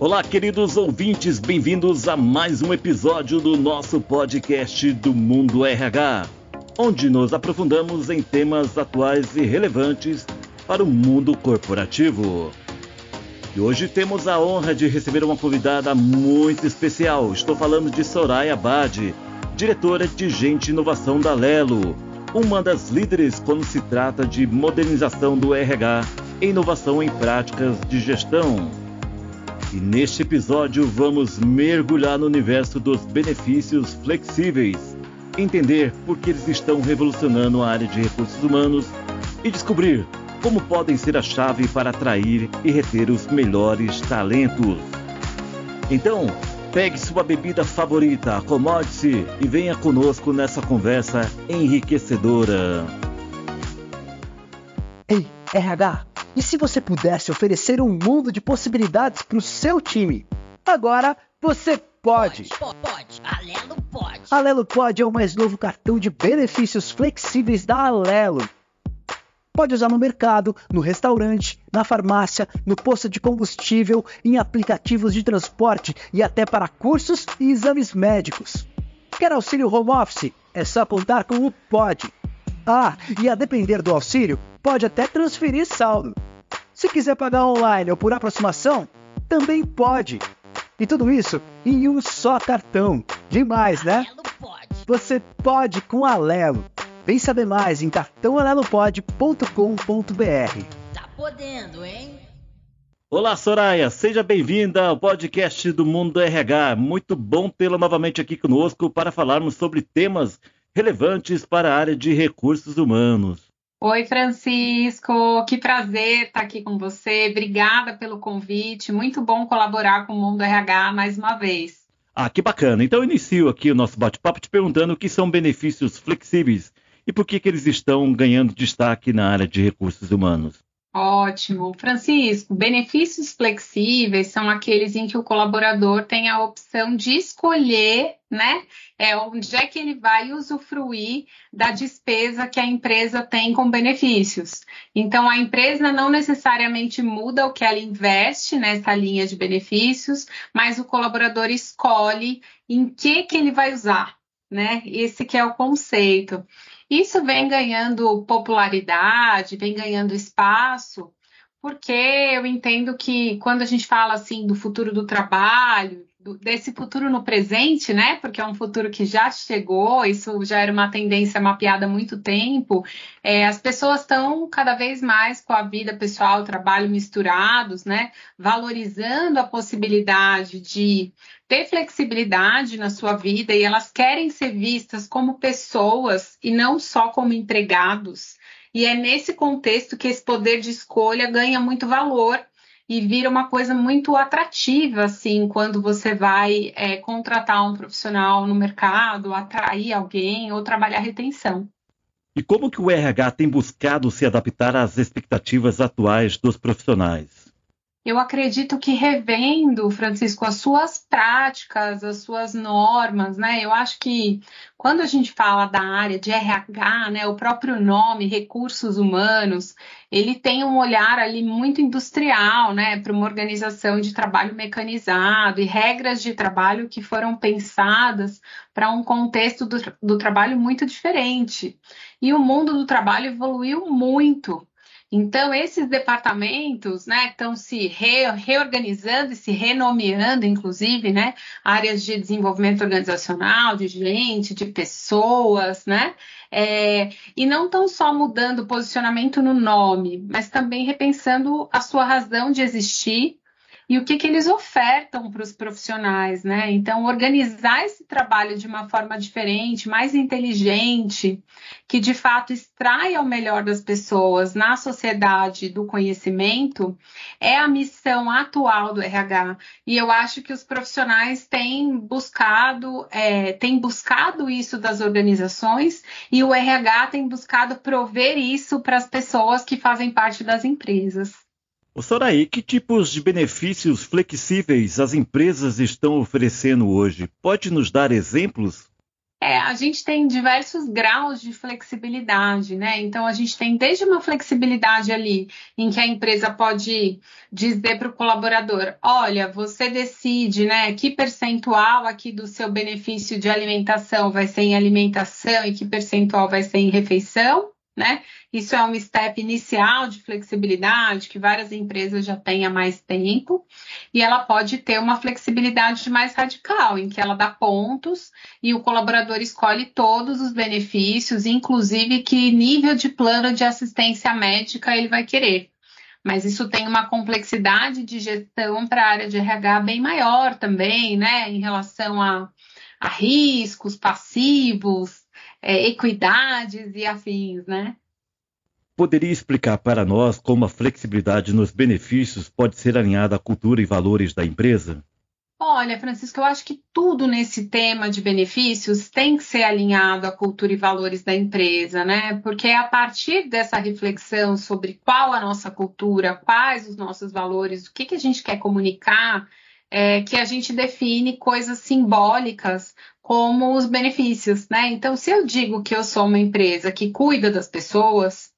Olá, queridos ouvintes, bem-vindos a mais um episódio do nosso podcast do Mundo RH, onde nos aprofundamos em temas atuais e relevantes para o mundo corporativo. E hoje temos a honra de receber uma convidada muito especial. Estou falando de Soraya Bade, diretora de Gente e Inovação da Lelo, uma das líderes quando se trata de modernização do RH e inovação em práticas de gestão. E neste episódio vamos mergulhar no universo dos benefícios flexíveis, entender por que eles estão revolucionando a área de recursos humanos e descobrir como podem ser a chave para atrair e reter os melhores talentos. Então, pegue sua bebida favorita, acomode-se e venha conosco nessa conversa enriquecedora. Ei, RH! E se você pudesse oferecer um mundo de possibilidades para o seu time? Agora você pode. Pode, pode. Alelo pode. Alelo Pode é o mais novo cartão de benefícios flexíveis da Alelo. Pode usar no mercado, no restaurante, na farmácia, no posto de combustível, em aplicativos de transporte e até para cursos e exames médicos. Quer auxílio home office? É só apontar com o Pode. Ah, e a depender do auxílio, pode até transferir saldo. Se quiser pagar online ou por aproximação, também pode. E tudo isso em um só cartão. Demais, né? Alelo pode. Você pode com a Alelo. Vem saber mais em cartãoalelopod.com.br. Tá podendo, hein? Olá, Soraya, seja bem-vinda ao podcast do Mundo RH. Muito bom tê-la novamente aqui conosco para falarmos sobre temas relevantes para a área de recursos humanos. Oi, Francisco, que prazer estar aqui com você. Obrigada pelo convite. Muito bom colaborar com o Mundo RH mais uma vez. Ah, que bacana. Então inicio aqui o nosso bate-papo te perguntando o que são benefícios flexíveis e por que, que eles estão ganhando destaque na área de recursos humanos. Ótimo. Francisco, benefícios flexíveis são aqueles em que o colaborador tem a opção de escolher, né, é, onde é que ele vai usufruir da despesa que a empresa tem com benefícios. Então, a empresa não necessariamente muda o que ela investe nessa linha de benefícios, mas o colaborador escolhe em que que ele vai usar, né? Esse que é o conceito. Isso vem ganhando popularidade, vem ganhando espaço, porque eu entendo que quando a gente fala assim do futuro do trabalho, do- desse futuro no presente, né? Porque é um futuro que já chegou, isso já era uma tendência mapeada há muito tempo. é, as pessoas estão cada vez mais com a vida pessoal, trabalho misturados, né? Valorizando a possibilidade de ter flexibilidade na sua vida e elas querem ser vistas como pessoas e não só como empregados. E é nesse contexto que esse poder de escolha ganha muito valor e vira uma coisa muito atrativa, assim, quando você vai é, contratar um profissional no mercado, atrair alguém ou trabalhar retenção. E como que o RH tem buscado se adaptar às expectativas atuais dos profissionais? Eu acredito que revendo, Francisco, as suas práticas, as suas normas, né? Eu acho que quando a gente fala da área de RH, né, o próprio nome, recursos humanos, ele tem um olhar ali muito industrial, né, para uma organização de trabalho mecanizado e regras de trabalho que foram pensadas para um contexto do, do trabalho muito diferente. E o mundo do trabalho evoluiu muito. Então, esses departamentos né, estão se re- reorganizando e se renomeando, inclusive, né, áreas de desenvolvimento organizacional, de gente, de pessoas, né? É, e não estão só mudando o posicionamento no nome, mas também repensando a sua razão de existir e o que, que eles ofertam para os profissionais, né? Então, organizar esse trabalho de uma forma diferente, mais inteligente, que de fato extraia o melhor das pessoas na sociedade do conhecimento, é a missão atual do RH. E eu acho que os profissionais têm buscado, é, têm buscado isso das organizações e o RH tem buscado prover isso para as pessoas que fazem parte das empresas. Ô Soraí, que tipos de benefícios flexíveis as empresas estão oferecendo hoje? Pode nos dar exemplos? É, a gente tem diversos graus de flexibilidade, né? Então, a gente tem desde uma flexibilidade ali, em que a empresa pode dizer para o colaborador: olha, você decide, né, que percentual aqui do seu benefício de alimentação vai ser em alimentação e que percentual vai ser em refeição né? Isso é um step inicial de flexibilidade que várias empresas já têm há mais tempo, e ela pode ter uma flexibilidade mais radical, em que ela dá pontos e o colaborador escolhe todos os benefícios, inclusive que nível de plano de assistência médica ele vai querer. Mas isso tem uma complexidade de gestão para a área de RH bem maior também, né? Em relação a, a riscos passivos, é, equidades e afins, né? Poderia explicar para nós como a flexibilidade nos benefícios pode ser alinhada à cultura e valores da empresa? Olha, Francisco, eu acho que tudo nesse tema de benefícios tem que ser alinhado à cultura e valores da empresa, né? Porque é a partir dessa reflexão sobre qual a nossa cultura, quais os nossos valores, o que, que a gente quer comunicar, é, que a gente define coisas simbólicas como os benefícios, né? Então, se eu digo que eu sou uma empresa que cuida das pessoas,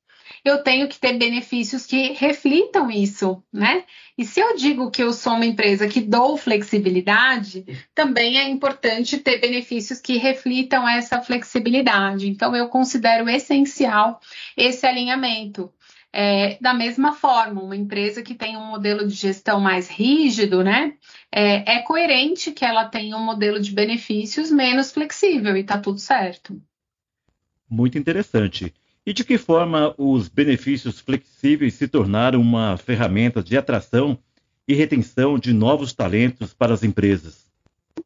eu tenho que ter benefícios que reflitam isso, né? E se eu digo que eu sou uma empresa que dou flexibilidade, também é importante ter benefícios que reflitam essa flexibilidade. Então, eu considero essencial esse alinhamento. É, da mesma forma, uma empresa que tem um modelo de gestão mais rígido, né, é, é coerente que ela tenha um modelo de benefícios menos flexível e está tudo certo. Muito interessante. E de que forma os benefícios flexíveis se tornaram uma ferramenta de atração e retenção de novos talentos para as empresas?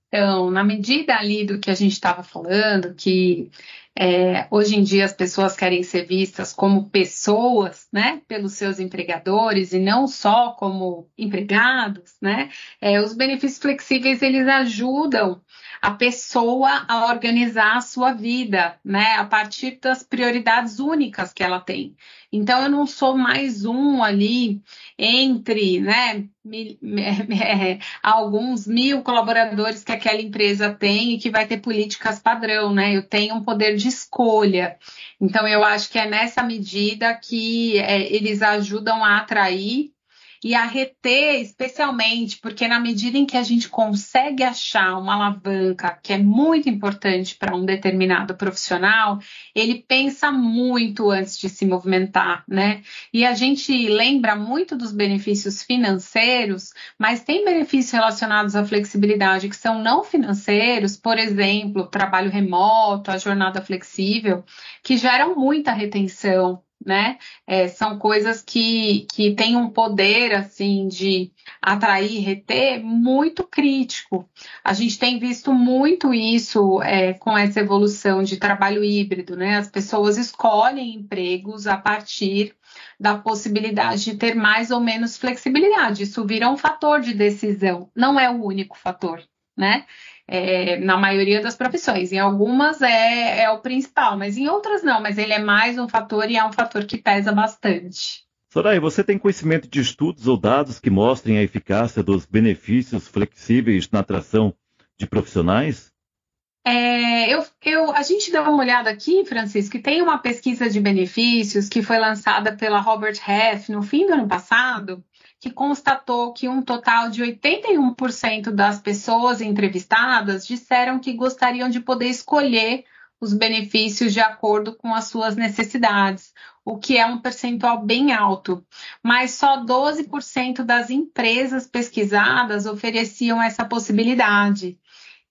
Então, na medida ali do que a gente estava falando, que é, hoje em dia as pessoas querem ser vistas como pessoas, né, pelos seus empregadores e não só como empregados, né? É, os benefícios flexíveis eles ajudam a pessoa a organizar a sua vida, né, a partir das prioridades únicas que ela tem. Então eu não sou mais um ali entre, né, mil, é, alguns mil colaboradores que aquela empresa tem e que vai ter políticas padrão, né? Eu tenho um poder de escolha. Então eu acho que é nessa medida que é, eles ajudam a atrair e a reter, especialmente, porque na medida em que a gente consegue achar uma alavanca que é muito importante para um determinado profissional, ele pensa muito antes de se movimentar, né? E a gente lembra muito dos benefícios financeiros, mas tem benefícios relacionados à flexibilidade que são não financeiros, por exemplo, trabalho remoto, a jornada flexível, que geram muita retenção né? É, são coisas que, que têm um poder assim de atrair e reter muito crítico. A gente tem visto muito isso é, com essa evolução de trabalho híbrido, né? As pessoas escolhem empregos a partir da possibilidade de ter mais ou menos flexibilidade. Isso vira um fator de decisão, não é o único fator, né? É, na maioria das profissões. Em algumas é, é o principal, mas em outras não. Mas ele é mais um fator e é um fator que pesa bastante. Soraya, você tem conhecimento de estudos ou dados que mostrem a eficácia dos benefícios flexíveis na atração de profissionais? É, eu, eu, a gente deu uma olhada aqui, Francisco, que tem uma pesquisa de benefícios que foi lançada pela Robert Half no fim do ano passado, que constatou que um total de 81% das pessoas entrevistadas disseram que gostariam de poder escolher os benefícios de acordo com as suas necessidades, o que é um percentual bem alto. Mas só 12% das empresas pesquisadas ofereciam essa possibilidade.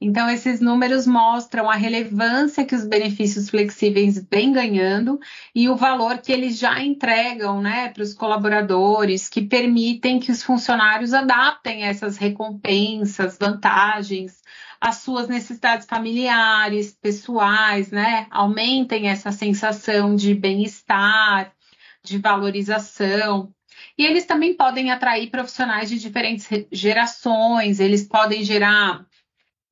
Então, esses números mostram a relevância que os benefícios flexíveis vêm ganhando e o valor que eles já entregam né, para os colaboradores, que permitem que os funcionários adaptem essas recompensas, vantagens às suas necessidades familiares, pessoais, né? Aumentem essa sensação de bem-estar, de valorização. E eles também podem atrair profissionais de diferentes gerações, eles podem gerar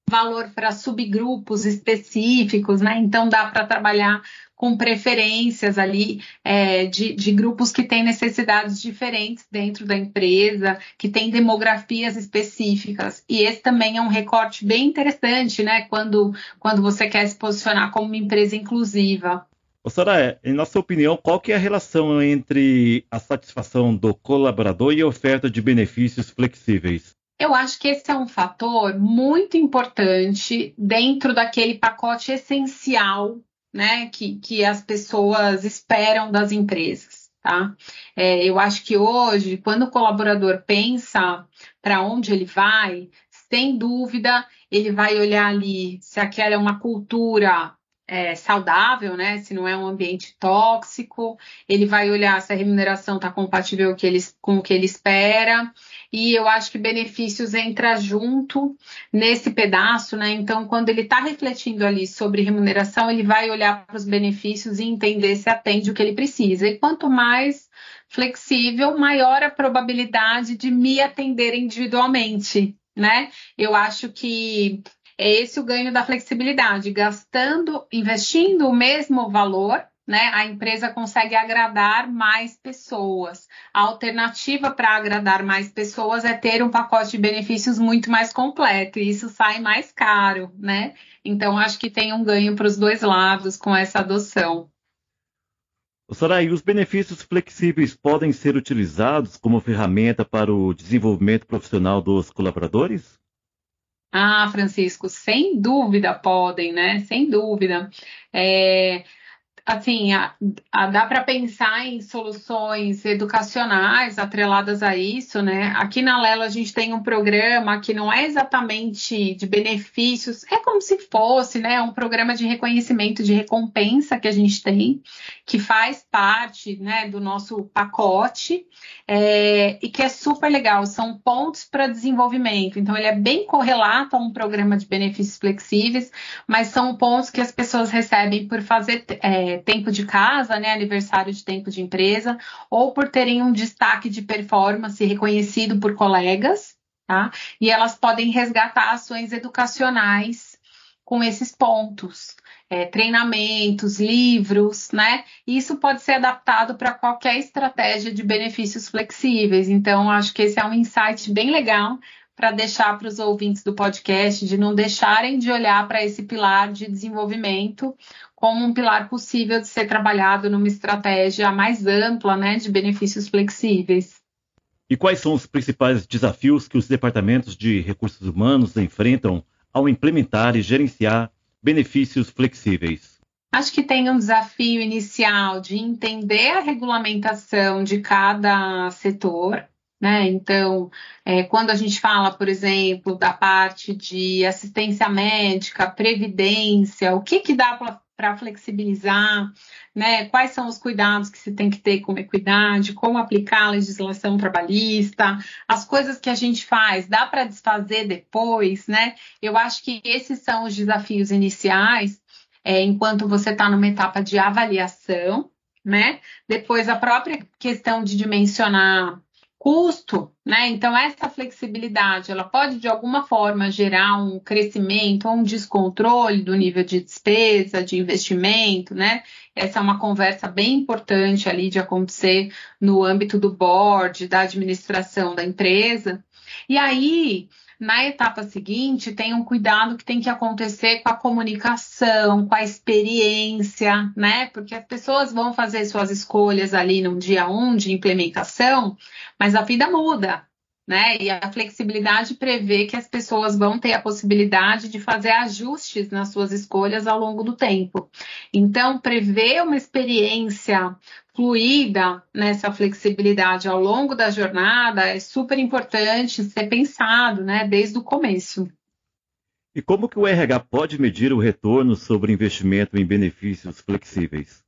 valor para subgrupos específicos, né? Então dá para trabalhar com preferências ali é, de, de, grupos que têm necessidades diferentes dentro da empresa, que têm demografias específicas. E esse também é um recorte bem interessante, né? Quando, quando você quer se posicionar como uma empresa inclusiva. Ô, Soraya, em nossa opinião, qual que é a relação entre a satisfação do colaborador e a oferta de benefícios flexíveis? Eu acho que esse é um fator muito importante dentro daquele pacote essencial né, que, que as pessoas esperam das empresas. Tá? É, eu acho que hoje, quando o colaborador pensa para onde ele vai, sem dúvida, ele vai olhar ali se aquela é uma cultura é, saudável, né? Se não é um ambiente tóxico, ele vai olhar se a remuneração está compatível com o que ele espera. E eu acho que benefícios entra junto nesse pedaço, né? Então, quando ele está refletindo ali sobre remuneração, ele vai olhar para os benefícios e entender se atende o que ele precisa. E quanto mais flexível, maior a probabilidade de me atender individualmente, né? Eu acho que é esse o ganho da flexibilidade, gastando, investindo o mesmo valor, né, a empresa consegue agradar mais pessoas. A alternativa para agradar mais pessoas é ter um pacote de benefícios muito mais completo, e isso sai mais caro, né? Então, acho que tem um ganho para os dois lados com essa adoção. Sarai, os benefícios flexíveis podem ser utilizados como ferramenta para o desenvolvimento profissional dos colaboradores? Ah, Francisco, sem dúvida podem, né? Sem dúvida. É, assim, a, a, dá para pensar em soluções educacionais atreladas a isso, né? Aqui na Lela a gente tem um programa que não é exatamente de benefícios, é como se fosse, né? Um programa de reconhecimento, de recompensa que a gente tem, que faz parte, né, do nosso pacote é, e que é super legal. São pontos para desenvolvimento. Então, ele é bem correlato a um programa de benefícios flexíveis, mas são pontos que as pessoas recebem por fazer é, tempo de casa, né, aniversário de tempo de empresa, ou por terem um destaque de performance reconhecido por colegas, tá? E elas podem resgatar ações educacionais com esses pontos. É, treinamentos, livros, né? Isso pode ser adaptado para qualquer estratégia de benefícios flexíveis. Então, acho que esse é um insight bem legal para deixar para os ouvintes do podcast de não deixarem de olhar para esse pilar de desenvolvimento como um pilar possível de ser trabalhado numa estratégia mais ampla, né, de benefícios flexíveis. E quais são os principais desafios que os departamentos de recursos humanos enfrentam ao implementar e gerenciar benefícios flexíveis? Acho que tem um desafio inicial de entender a regulamentação de cada setor, né? Então, é, quando a gente fala, por exemplo, da parte de assistência médica, previdência, o que, que dá para flexibilizar, né? Quais são os cuidados que se tem que ter com equidade, como aplicar a legislação trabalhista, as coisas que a gente faz, dá para desfazer depois, né? Eu acho que esses são os desafios iniciais, é, enquanto você está numa etapa de avaliação, né? Depois a própria questão de dimensionar custo, né? Então essa flexibilidade, ela pode de alguma forma gerar um crescimento ou um descontrole do nível de despesa, de investimento, né? Essa é uma conversa bem importante ali de acontecer no âmbito do board, da administração da empresa. E aí, na etapa seguinte, tem um cuidado que tem que acontecer com a comunicação, com a experiência, né? Porque as pessoas vão fazer suas escolhas ali no dia 1 um de implementação, mas a vida muda, né? E a flexibilidade prevê que as pessoas vão ter a possibilidade de fazer ajustes nas suas escolhas ao longo do tempo. Então, prever uma experiência fluida nessa flexibilidade ao longo da jornada é super importante ser pensado, né, desde o começo. E como que o RH pode medir o retorno sobre investimento em benefícios flexíveis?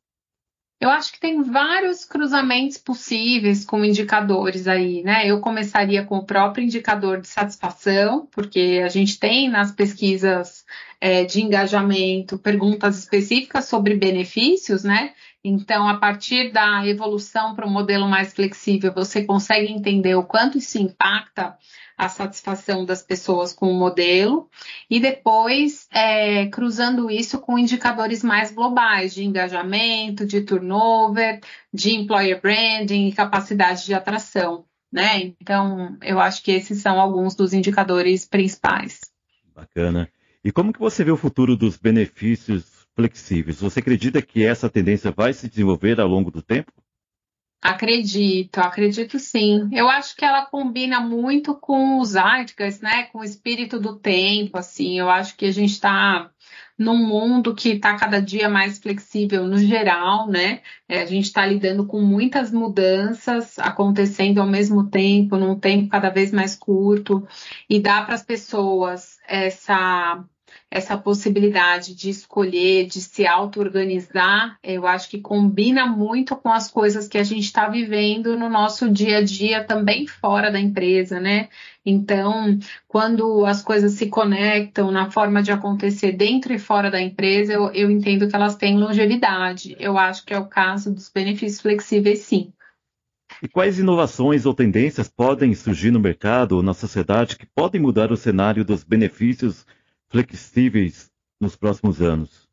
Eu acho que tem vários cruzamentos possíveis com indicadores aí, né? Eu começaria com o próprio indicador de satisfação, porque a gente tem nas pesquisas é, de engajamento perguntas específicas sobre benefícios, né? Então, a partir da evolução para um modelo mais flexível, você consegue entender o quanto isso impacta a satisfação das pessoas com o modelo e depois é, cruzando isso com indicadores mais globais de engajamento, de turnover, de employer branding e capacidade de atração. Né? Então, eu acho que esses são alguns dos indicadores principais. Bacana. E como que você vê o futuro dos benefícios flexíveis? Você acredita que essa tendência vai se desenvolver ao longo do tempo? Acredito, acredito sim. Eu acho que ela combina muito com os articas, né? Com o espírito do tempo, assim. Eu acho que a gente está num mundo que está cada dia mais flexível no geral, né? É, a gente está lidando com muitas mudanças acontecendo ao mesmo tempo, num tempo cada vez mais curto, e dá para as pessoas essa essa possibilidade de escolher, de se auto-organizar, eu acho que combina muito com as coisas que a gente está vivendo no nosso dia a dia, também fora da empresa, né? Então, quando as coisas se conectam na forma de acontecer dentro e fora da empresa, eu, eu entendo que elas têm longevidade. Eu acho que é o caso dos benefícios flexíveis, sim. E quais inovações ou tendências podem surgir no mercado ou na sociedade que podem mudar o cenário dos benefícios flexíveis nos próximos anos?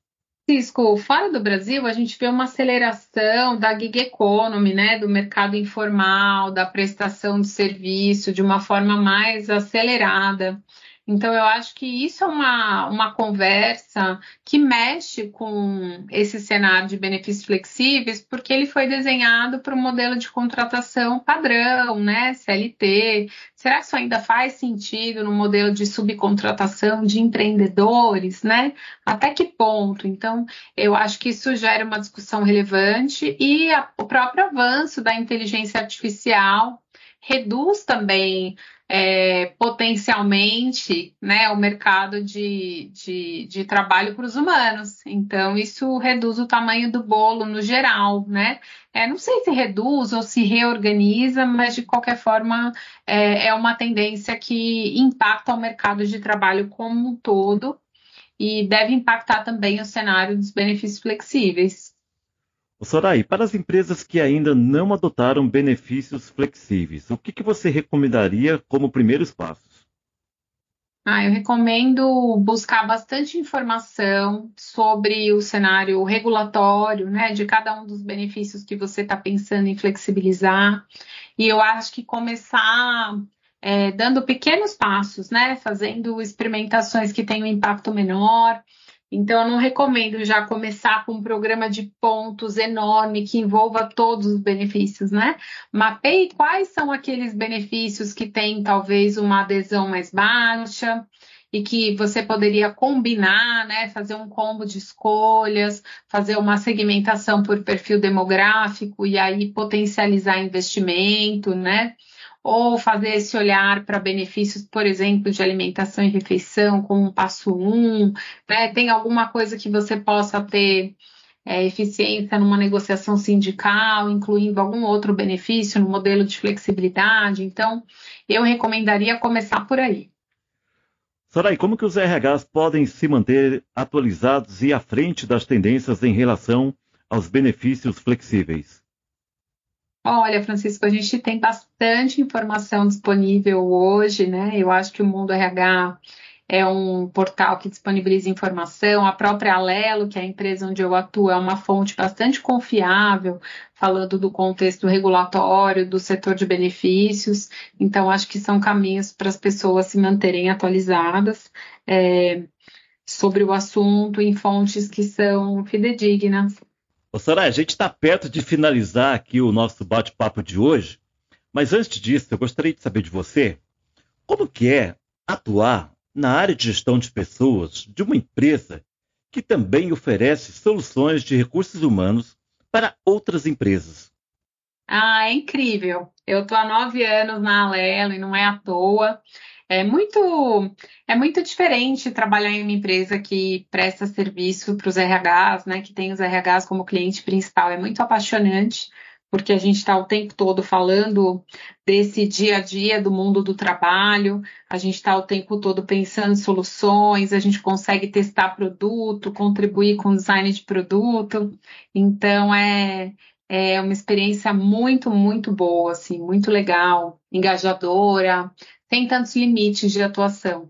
Francisco, fora do Brasil, a gente vê uma aceleração da gig economy, né, do mercado informal, da prestação de serviço de uma forma mais acelerada. Então, eu acho que isso é uma, uma conversa que mexe com esse cenário de benefícios flexíveis, porque ele foi desenhado para o modelo de contratação padrão, né? CLT. Será que isso ainda faz sentido no modelo de subcontratação de empreendedores, né? Até que ponto? Então, eu acho que isso gera uma discussão relevante e a, o próprio avanço da inteligência artificial reduz também é, potencialmente né, o mercado de, de, de trabalho para os humanos. Então, isso reduz o tamanho do bolo no geral, né? É, não sei se reduz ou se reorganiza, mas de qualquer forma é, é uma tendência que impacta o mercado de trabalho como um todo e deve impactar também o cenário dos benefícios flexíveis. Sorai, para as empresas que ainda não adotaram benefícios flexíveis, o que, que você recomendaria como primeiros passos? Ah, eu recomendo buscar bastante informação sobre o cenário regulatório, né, de cada um dos benefícios que você está pensando em flexibilizar. E eu acho que começar é, dando pequenos passos, né, fazendo experimentações que tenham impacto menor então, eu não recomendo já começar com um programa de pontos enorme que envolva todos os benefícios, né? Mapeie quais são aqueles benefícios que têm talvez uma adesão mais baixa e que você poderia combinar, né? Fazer um combo de escolhas, fazer uma segmentação por perfil demográfico e aí potencializar investimento, né? Ou fazer esse olhar para benefícios, por exemplo, de alimentação e refeição, como um passo um, né? Tem alguma coisa que você possa ter é, eficiência numa negociação sindical, incluindo algum outro benefício no modelo de flexibilidade. Então, eu recomendaria começar por aí. Sarai, como que os RHs podem se manter atualizados e à frente das tendências em relação aos benefícios flexíveis? Olha, Francisco, a gente tem bastante informação disponível hoje, né? Eu acho que o Mundo RH é um portal que disponibiliza informação. A própria Alelo, que é a empresa onde eu atuo, é uma fonte bastante confiável, falando do contexto regulatório, do setor de benefícios. Então, acho que são caminhos para as pessoas se manterem atualizadas é, sobre o assunto em fontes que são fidedignas. Ô, Soraya, a gente está perto de finalizar aqui o nosso bate-papo de hoje, mas antes disso, eu gostaria de saber de você como que é atuar na área de gestão de pessoas de uma empresa que também oferece soluções de recursos humanos para outras empresas. Ah, é incrível. Eu estou há nove anos na Alelo e não é à toa. É muito, é muito diferente trabalhar em uma empresa que presta serviço para os RHs, né, que tem os RHs como cliente principal. É muito apaixonante, porque a gente está o tempo todo falando desse dia a dia do mundo do trabalho, a gente está o tempo todo pensando em soluções, a gente consegue testar produto, contribuir com o design de produto. Então é, é uma experiência muito, muito boa, assim, muito legal, engajadora, sem tantos limites de atuação.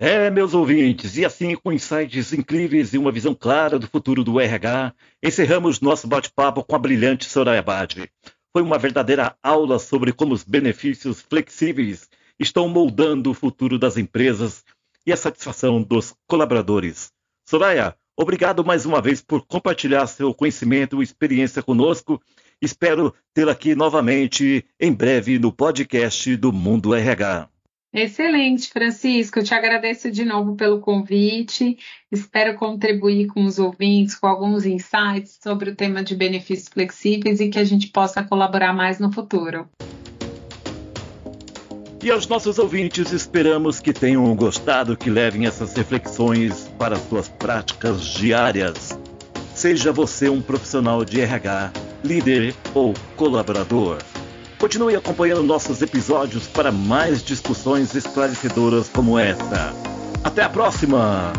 É, meus ouvintes, e assim, com insights incríveis e uma visão clara do futuro do RH, encerramos nosso bate-papo com a brilhante Soraya Badi. Foi uma verdadeira aula sobre como os benefícios flexíveis estão moldando o futuro das empresas e a satisfação dos colaboradores. Soraya, obrigado mais uma vez por compartilhar seu conhecimento e experiência conosco. Espero tê-la aqui novamente em breve no podcast do Mundo RH. Excelente, Francisco. Eu te agradeço de novo pelo convite. Espero contribuir com os ouvintes com alguns insights sobre o tema de benefícios flexíveis e que a gente possa colaborar mais no futuro. E aos nossos ouvintes, esperamos que tenham gostado, que levem essas reflexões para as suas práticas diárias. Seja você um profissional de RH, líder ou colaborador. Continue acompanhando nossos episódios para mais discussões esclarecedoras como essa. Até a próxima!